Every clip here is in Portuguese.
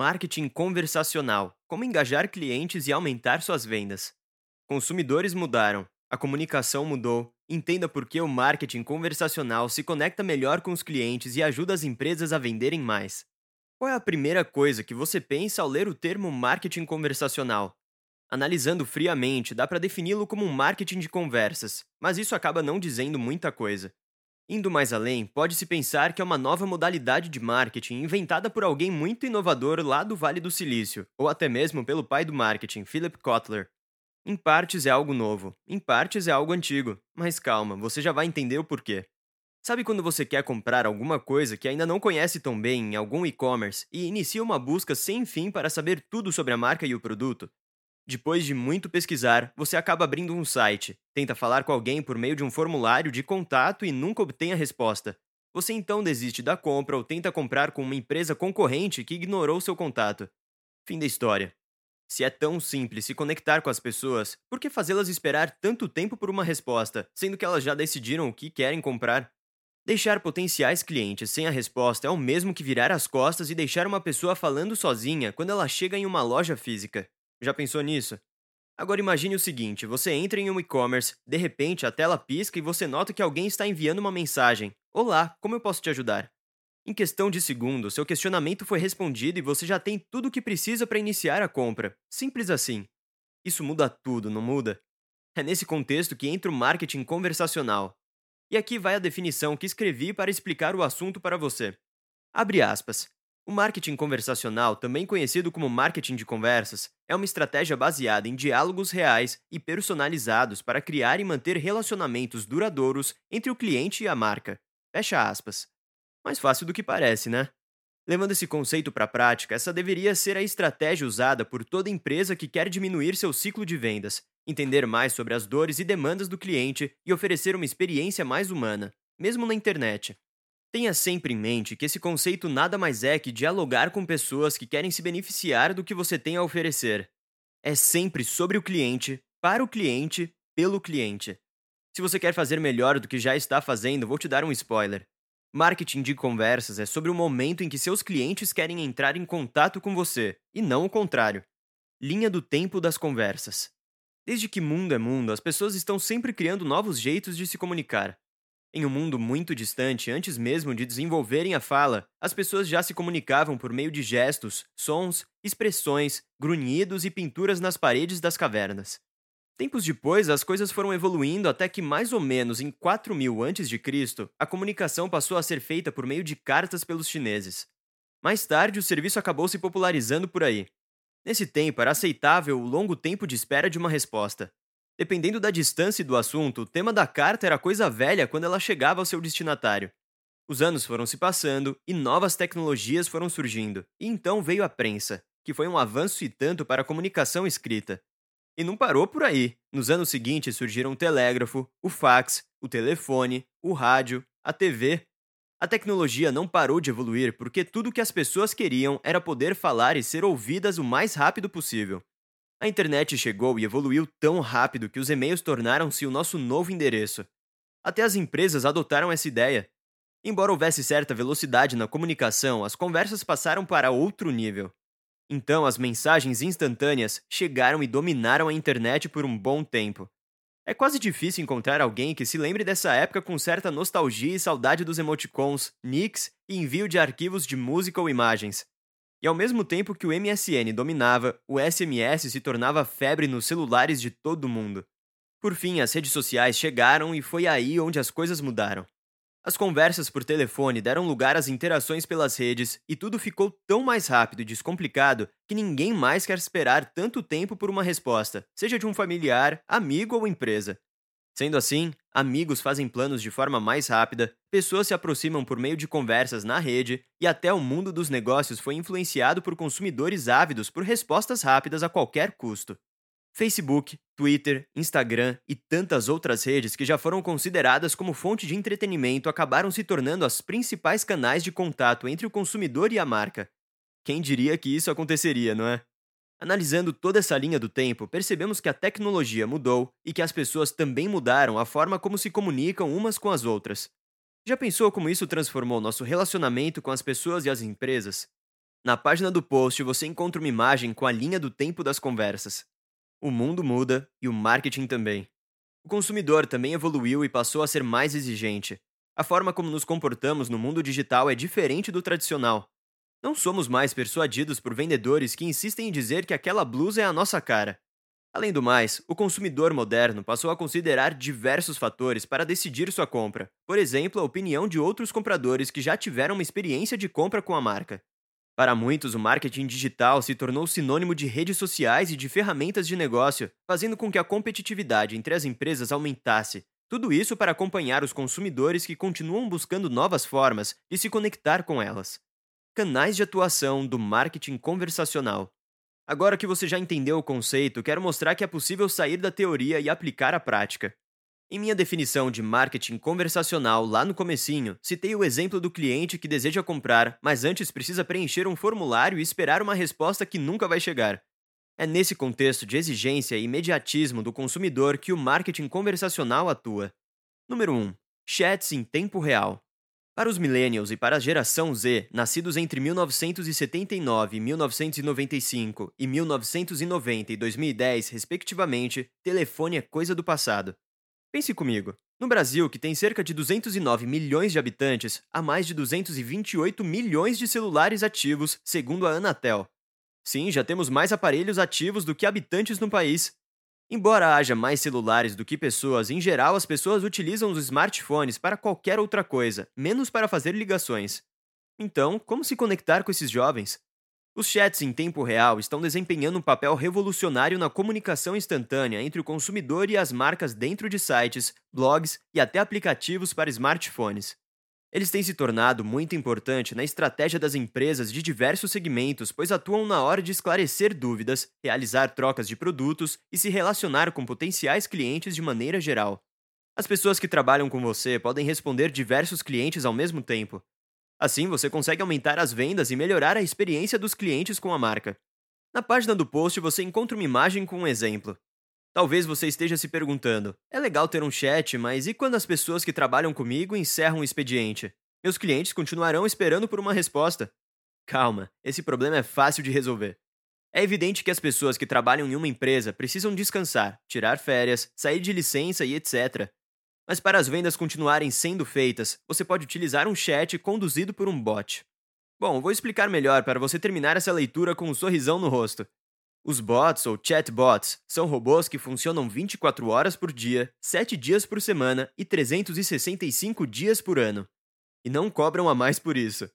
Marketing conversacional: como engajar clientes e aumentar suas vendas. Consumidores mudaram, a comunicação mudou. Entenda por que o marketing conversacional se conecta melhor com os clientes e ajuda as empresas a venderem mais. Qual é a primeira coisa que você pensa ao ler o termo marketing conversacional? Analisando friamente, dá para defini-lo como um marketing de conversas, mas isso acaba não dizendo muita coisa. Indo mais além, pode-se pensar que é uma nova modalidade de marketing inventada por alguém muito inovador lá do Vale do Silício, ou até mesmo pelo pai do marketing, Philip Kotler. Em partes é algo novo, em partes é algo antigo, mas calma, você já vai entender o porquê. Sabe quando você quer comprar alguma coisa que ainda não conhece tão bem em algum e-commerce e inicia uma busca sem fim para saber tudo sobre a marca e o produto? Depois de muito pesquisar, você acaba abrindo um site, tenta falar com alguém por meio de um formulário de contato e nunca obtém a resposta. Você então desiste da compra ou tenta comprar com uma empresa concorrente que ignorou seu contato. Fim da história. Se é tão simples se conectar com as pessoas, por que fazê-las esperar tanto tempo por uma resposta, sendo que elas já decidiram o que querem comprar? Deixar potenciais clientes sem a resposta é o mesmo que virar as costas e deixar uma pessoa falando sozinha quando ela chega em uma loja física. Já pensou nisso? Agora imagine o seguinte: você entra em um e-commerce, de repente a tela pisca e você nota que alguém está enviando uma mensagem: Olá, como eu posso te ajudar? Em questão de segundos, seu questionamento foi respondido e você já tem tudo o que precisa para iniciar a compra. Simples assim. Isso muda tudo, não muda? É nesse contexto que entra o marketing conversacional. E aqui vai a definição que escrevi para explicar o assunto para você. Abre aspas. O marketing conversacional, também conhecido como marketing de conversas, é uma estratégia baseada em diálogos reais e personalizados para criar e manter relacionamentos duradouros entre o cliente e a marca. Fecha aspas. Mais fácil do que parece, né? Levando esse conceito para a prática, essa deveria ser a estratégia usada por toda empresa que quer diminuir seu ciclo de vendas, entender mais sobre as dores e demandas do cliente e oferecer uma experiência mais humana, mesmo na internet. Tenha sempre em mente que esse conceito nada mais é que dialogar com pessoas que querem se beneficiar do que você tem a oferecer. É sempre sobre o cliente, para o cliente, pelo cliente. Se você quer fazer melhor do que já está fazendo, vou te dar um spoiler. Marketing de conversas é sobre o momento em que seus clientes querem entrar em contato com você, e não o contrário. Linha do tempo das conversas. Desde que mundo é mundo, as pessoas estão sempre criando novos jeitos de se comunicar. Em um mundo muito distante, antes mesmo de desenvolverem a fala, as pessoas já se comunicavam por meio de gestos, sons, expressões, grunhidos e pinturas nas paredes das cavernas. Tempos depois, as coisas foram evoluindo até que mais ou menos em 4000 a.C., a comunicação passou a ser feita por meio de cartas pelos chineses. Mais tarde, o serviço acabou se popularizando por aí. Nesse tempo, era aceitável o longo tempo de espera de uma resposta. Dependendo da distância e do assunto, o tema da carta era coisa velha quando ela chegava ao seu destinatário. Os anos foram se passando e novas tecnologias foram surgindo, e então veio a prensa, que foi um avanço e tanto para a comunicação escrita. E não parou por aí. Nos anos seguintes surgiram o telégrafo, o fax, o telefone, o rádio, a TV. A tecnologia não parou de evoluir porque tudo o que as pessoas queriam era poder falar e ser ouvidas o mais rápido possível. A internet chegou e evoluiu tão rápido que os e-mails tornaram-se o nosso novo endereço. Até as empresas adotaram essa ideia. Embora houvesse certa velocidade na comunicação, as conversas passaram para outro nível. Então, as mensagens instantâneas chegaram e dominaram a internet por um bom tempo. É quase difícil encontrar alguém que se lembre dessa época com certa nostalgia e saudade dos emoticons, nicks e envio de arquivos de música ou imagens. E ao mesmo tempo que o MSN dominava, o SMS se tornava febre nos celulares de todo mundo. Por fim, as redes sociais chegaram e foi aí onde as coisas mudaram. As conversas por telefone deram lugar às interações pelas redes e tudo ficou tão mais rápido e descomplicado que ninguém mais quer esperar tanto tempo por uma resposta, seja de um familiar, amigo ou empresa. Sendo assim, amigos fazem planos de forma mais rápida, pessoas se aproximam por meio de conversas na rede e até o mundo dos negócios foi influenciado por consumidores ávidos por respostas rápidas a qualquer custo. Facebook, Twitter, Instagram e tantas outras redes que já foram consideradas como fonte de entretenimento acabaram se tornando as principais canais de contato entre o consumidor e a marca. Quem diria que isso aconteceria, não é? Analisando toda essa linha do tempo, percebemos que a tecnologia mudou e que as pessoas também mudaram a forma como se comunicam umas com as outras. Já pensou como isso transformou nosso relacionamento com as pessoas e as empresas? Na página do post você encontra uma imagem com a linha do tempo das conversas. O mundo muda e o marketing também. O consumidor também evoluiu e passou a ser mais exigente. A forma como nos comportamos no mundo digital é diferente do tradicional. Não somos mais persuadidos por vendedores que insistem em dizer que aquela blusa é a nossa cara. Além do mais, o consumidor moderno passou a considerar diversos fatores para decidir sua compra, por exemplo, a opinião de outros compradores que já tiveram uma experiência de compra com a marca. Para muitos, o marketing digital se tornou sinônimo de redes sociais e de ferramentas de negócio, fazendo com que a competitividade entre as empresas aumentasse. Tudo isso para acompanhar os consumidores que continuam buscando novas formas de se conectar com elas. Canais de atuação do marketing conversacional. Agora que você já entendeu o conceito, quero mostrar que é possível sair da teoria e aplicar a prática. Em minha definição de marketing conversacional lá no comecinho, citei o exemplo do cliente que deseja comprar, mas antes precisa preencher um formulário e esperar uma resposta que nunca vai chegar. É nesse contexto de exigência e imediatismo do consumidor que o marketing conversacional atua. Número 1. Chats em tempo real. Para os millennials e para a geração Z, nascidos entre 1979, 1995 e 1990 e 2010, respectivamente, telefone é coisa do passado. Pense comigo. No Brasil, que tem cerca de 209 milhões de habitantes, há mais de 228 milhões de celulares ativos, segundo a Anatel. Sim, já temos mais aparelhos ativos do que habitantes no país, Embora haja mais celulares do que pessoas, em geral as pessoas utilizam os smartphones para qualquer outra coisa, menos para fazer ligações. Então, como se conectar com esses jovens? Os chats em tempo real estão desempenhando um papel revolucionário na comunicação instantânea entre o consumidor e as marcas dentro de sites, blogs e até aplicativos para smartphones. Eles têm se tornado muito importante na estratégia das empresas de diversos segmentos, pois atuam na hora de esclarecer dúvidas, realizar trocas de produtos e se relacionar com potenciais clientes de maneira geral. As pessoas que trabalham com você podem responder diversos clientes ao mesmo tempo. Assim, você consegue aumentar as vendas e melhorar a experiência dos clientes com a marca. Na página do post você encontra uma imagem com um exemplo. Talvez você esteja se perguntando: é legal ter um chat, mas e quando as pessoas que trabalham comigo encerram o expediente? Meus clientes continuarão esperando por uma resposta. Calma, esse problema é fácil de resolver. É evidente que as pessoas que trabalham em uma empresa precisam descansar, tirar férias, sair de licença e etc. Mas para as vendas continuarem sendo feitas, você pode utilizar um chat conduzido por um bot. Bom, vou explicar melhor para você terminar essa leitura com um sorrisão no rosto. Os bots ou chatbots são robôs que funcionam 24 horas por dia, 7 dias por semana e 365 dias por ano. E não cobram a mais por isso.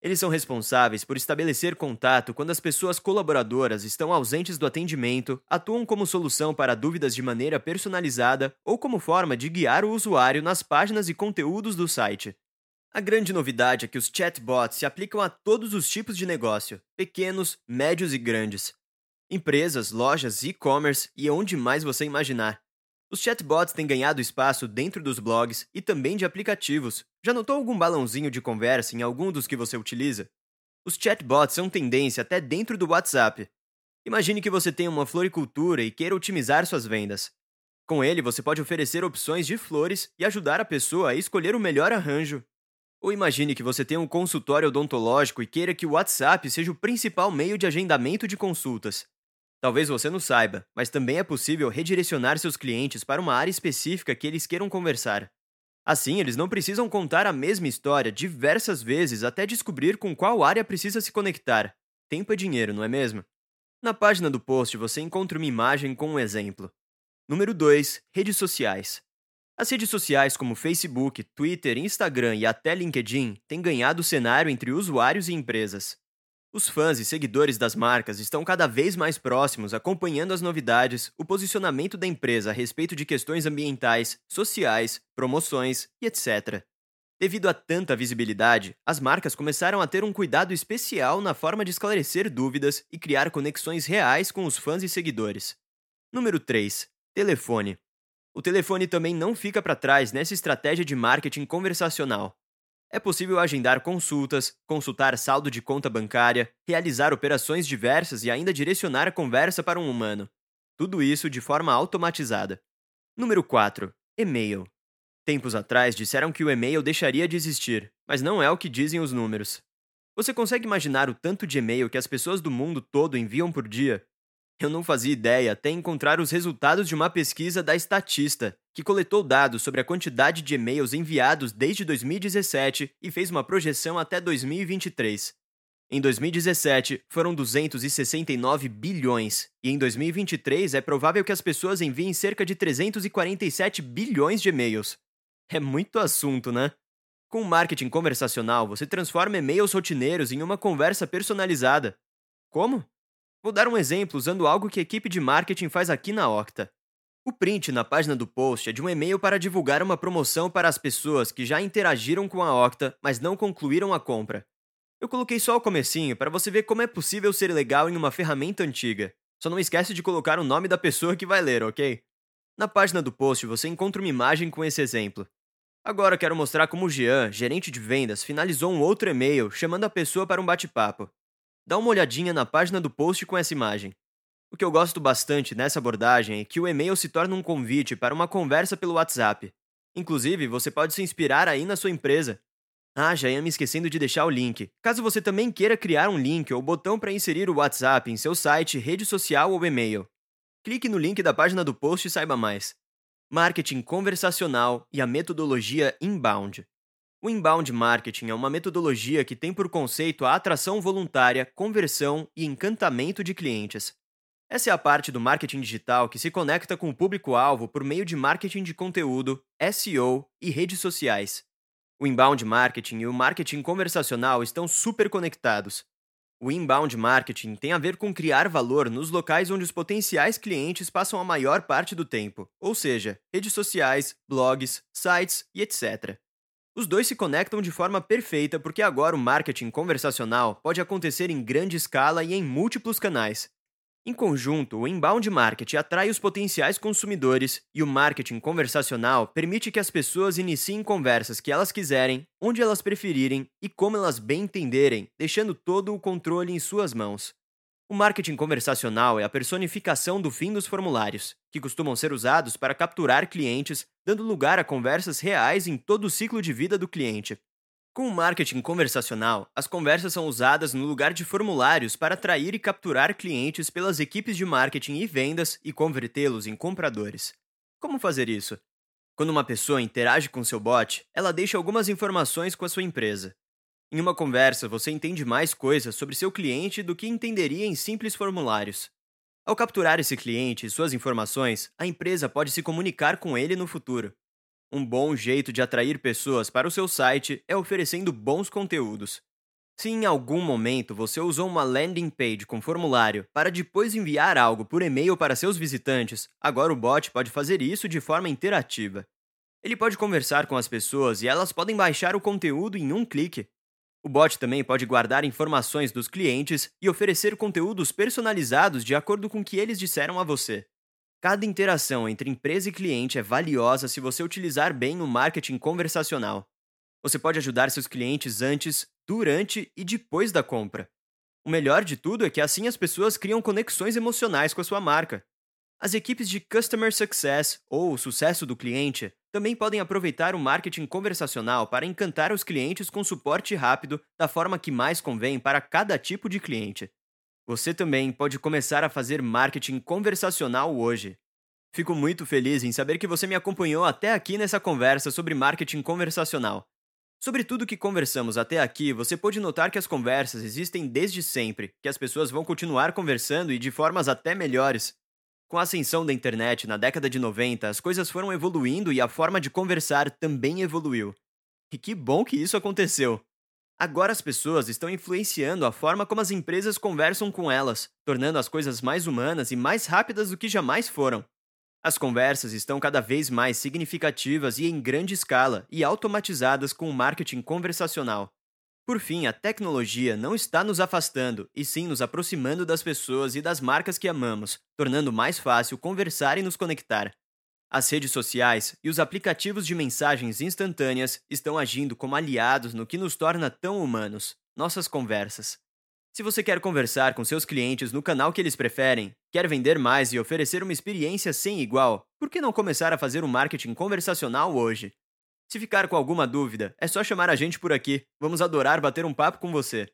Eles são responsáveis por estabelecer contato quando as pessoas colaboradoras estão ausentes do atendimento, atuam como solução para dúvidas de maneira personalizada ou como forma de guiar o usuário nas páginas e conteúdos do site. A grande novidade é que os chatbots se aplicam a todos os tipos de negócio, pequenos, médios e grandes, empresas, lojas, e-commerce e onde mais você imaginar. Os chatbots têm ganhado espaço dentro dos blogs e também de aplicativos. Já notou algum balãozinho de conversa em algum dos que você utiliza? Os chatbots são tendência até dentro do WhatsApp. Imagine que você tem uma floricultura e queira otimizar suas vendas. Com ele, você pode oferecer opções de flores e ajudar a pessoa a escolher o melhor arranjo. Ou imagine que você tem um consultório odontológico e queira que o WhatsApp seja o principal meio de agendamento de consultas. Talvez você não saiba, mas também é possível redirecionar seus clientes para uma área específica que eles queiram conversar. Assim, eles não precisam contar a mesma história diversas vezes até descobrir com qual área precisa se conectar. Tempo é dinheiro, não é mesmo? Na página do post você encontra uma imagem com um exemplo. Número 2. Redes sociais. As redes sociais como Facebook, Twitter, Instagram e até LinkedIn têm ganhado o cenário entre usuários e empresas. Os fãs e seguidores das marcas estão cada vez mais próximos, acompanhando as novidades, o posicionamento da empresa a respeito de questões ambientais, sociais, promoções e etc. Devido a tanta visibilidade, as marcas começaram a ter um cuidado especial na forma de esclarecer dúvidas e criar conexões reais com os fãs e seguidores. Número 3. Telefone. O telefone também não fica para trás nessa estratégia de marketing conversacional. É possível agendar consultas, consultar saldo de conta bancária, realizar operações diversas e ainda direcionar a conversa para um humano. Tudo isso de forma automatizada. Número 4. E-mail. Tempos atrás disseram que o e-mail deixaria de existir, mas não é o que dizem os números. Você consegue imaginar o tanto de e-mail que as pessoas do mundo todo enviam por dia? Eu não fazia ideia até encontrar os resultados de uma pesquisa da Statista, que coletou dados sobre a quantidade de e-mails enviados desde 2017 e fez uma projeção até 2023. Em 2017, foram 269 bilhões, e em 2023 é provável que as pessoas enviem cerca de 347 bilhões de e-mails. É muito assunto, né? Com marketing conversacional, você transforma e-mails rotineiros em uma conversa personalizada. Como? Vou dar um exemplo usando algo que a equipe de marketing faz aqui na Octa. O print na página do post é de um e-mail para divulgar uma promoção para as pessoas que já interagiram com a Octa, mas não concluíram a compra. Eu coloquei só o comecinho para você ver como é possível ser legal em uma ferramenta antiga. Só não esquece de colocar o nome da pessoa que vai ler, ok? Na página do post você encontra uma imagem com esse exemplo. Agora quero mostrar como o Jean, gerente de vendas, finalizou um outro e-mail chamando a pessoa para um bate-papo. Dá uma olhadinha na página do post com essa imagem. O que eu gosto bastante nessa abordagem é que o e-mail se torna um convite para uma conversa pelo WhatsApp. Inclusive, você pode se inspirar aí na sua empresa. Ah, já ia me esquecendo de deixar o link. Caso você também queira criar um link ou botão para inserir o WhatsApp em seu site, rede social ou e-mail. Clique no link da página do post e saiba mais. Marketing conversacional e a metodologia inbound. O inbound marketing é uma metodologia que tem por conceito a atração voluntária, conversão e encantamento de clientes. Essa é a parte do marketing digital que se conecta com o público-alvo por meio de marketing de conteúdo, SEO e redes sociais. O inbound marketing e o marketing conversacional estão super conectados. O inbound marketing tem a ver com criar valor nos locais onde os potenciais clientes passam a maior parte do tempo, ou seja, redes sociais, blogs, sites e etc. Os dois se conectam de forma perfeita porque agora o marketing conversacional pode acontecer em grande escala e em múltiplos canais. Em conjunto, o inbound marketing atrai os potenciais consumidores e o marketing conversacional permite que as pessoas iniciem conversas que elas quiserem, onde elas preferirem e como elas bem entenderem, deixando todo o controle em suas mãos. O marketing conversacional é a personificação do fim dos formulários, que costumam ser usados para capturar clientes, dando lugar a conversas reais em todo o ciclo de vida do cliente. Com o marketing conversacional, as conversas são usadas no lugar de formulários para atrair e capturar clientes pelas equipes de marketing e vendas e convertê-los em compradores. Como fazer isso? Quando uma pessoa interage com seu bot, ela deixa algumas informações com a sua empresa. Em uma conversa, você entende mais coisas sobre seu cliente do que entenderia em simples formulários. Ao capturar esse cliente e suas informações, a empresa pode se comunicar com ele no futuro. Um bom jeito de atrair pessoas para o seu site é oferecendo bons conteúdos. Se em algum momento você usou uma landing page com formulário para depois enviar algo por e-mail para seus visitantes, agora o bot pode fazer isso de forma interativa. Ele pode conversar com as pessoas e elas podem baixar o conteúdo em um clique. O bot também pode guardar informações dos clientes e oferecer conteúdos personalizados de acordo com o que eles disseram a você. Cada interação entre empresa e cliente é valiosa se você utilizar bem o marketing conversacional. Você pode ajudar seus clientes antes, durante e depois da compra. O melhor de tudo é que assim as pessoas criam conexões emocionais com a sua marca. As equipes de Customer Success, ou sucesso do cliente, também podem aproveitar o marketing conversacional para encantar os clientes com suporte rápido da forma que mais convém para cada tipo de cliente. Você também pode começar a fazer marketing conversacional hoje. Fico muito feliz em saber que você me acompanhou até aqui nessa conversa sobre marketing conversacional. Sobre tudo que conversamos até aqui, você pode notar que as conversas existem desde sempre, que as pessoas vão continuar conversando e de formas até melhores. Com a ascensão da internet na década de 90, as coisas foram evoluindo e a forma de conversar também evoluiu. E que bom que isso aconteceu! Agora as pessoas estão influenciando a forma como as empresas conversam com elas, tornando as coisas mais humanas e mais rápidas do que jamais foram. As conversas estão cada vez mais significativas e em grande escala e automatizadas com o marketing conversacional. Por fim, a tecnologia não está nos afastando, e sim nos aproximando das pessoas e das marcas que amamos, tornando mais fácil conversar e nos conectar. As redes sociais e os aplicativos de mensagens instantâneas estão agindo como aliados no que nos torna tão humanos nossas conversas. Se você quer conversar com seus clientes no canal que eles preferem, quer vender mais e oferecer uma experiência sem igual, por que não começar a fazer um marketing conversacional hoje? Se ficar com alguma dúvida, é só chamar a gente por aqui. Vamos adorar bater um papo com você.